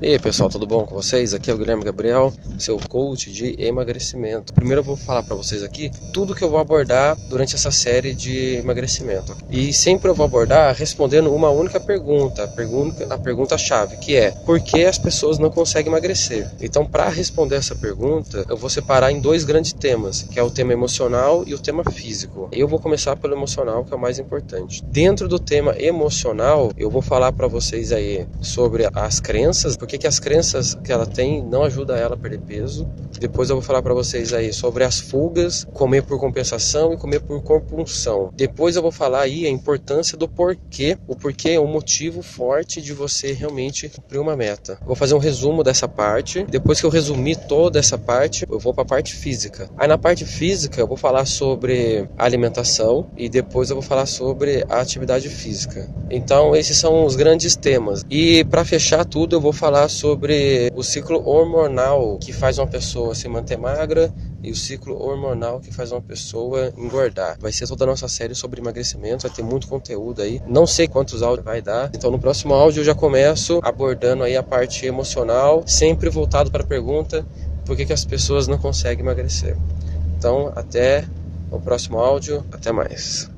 E aí pessoal, tudo bom com vocês? Aqui é o Guilherme Gabriel, seu coach de emagrecimento. Primeiro eu vou falar para vocês aqui tudo que eu vou abordar durante essa série de emagrecimento. E sempre eu vou abordar respondendo uma única pergunta, a pergunta, a pergunta chave, que é: por que as pessoas não conseguem emagrecer? Então, para responder essa pergunta, eu vou separar em dois grandes temas, que é o tema emocional e o tema físico. Eu vou começar pelo emocional, que é o mais importante. Dentro do tema emocional, eu vou falar para vocês aí sobre as crenças que, que as crenças que ela tem não ajudam ela a perder peso. Depois eu vou falar para vocês aí sobre as fugas, comer por compensação e comer por compulsão. Depois eu vou falar aí a importância do porquê, o porquê é um motivo forte de você realmente cumprir uma meta. vou fazer um resumo dessa parte. Depois que eu resumir toda essa parte, eu vou para a parte física. Aí na parte física eu vou falar sobre alimentação e depois eu vou falar sobre a atividade física. Então esses são os grandes temas. E para fechar tudo eu vou falar falar sobre o ciclo hormonal que faz uma pessoa se manter magra e o ciclo hormonal que faz uma pessoa engordar. Vai ser toda a nossa série sobre emagrecimento, vai ter muito conteúdo aí. Não sei quantos áudios vai dar. Então no próximo áudio eu já começo abordando aí a parte emocional, sempre voltado para a pergunta por que, que as pessoas não conseguem emagrecer. Então até o próximo áudio, até mais.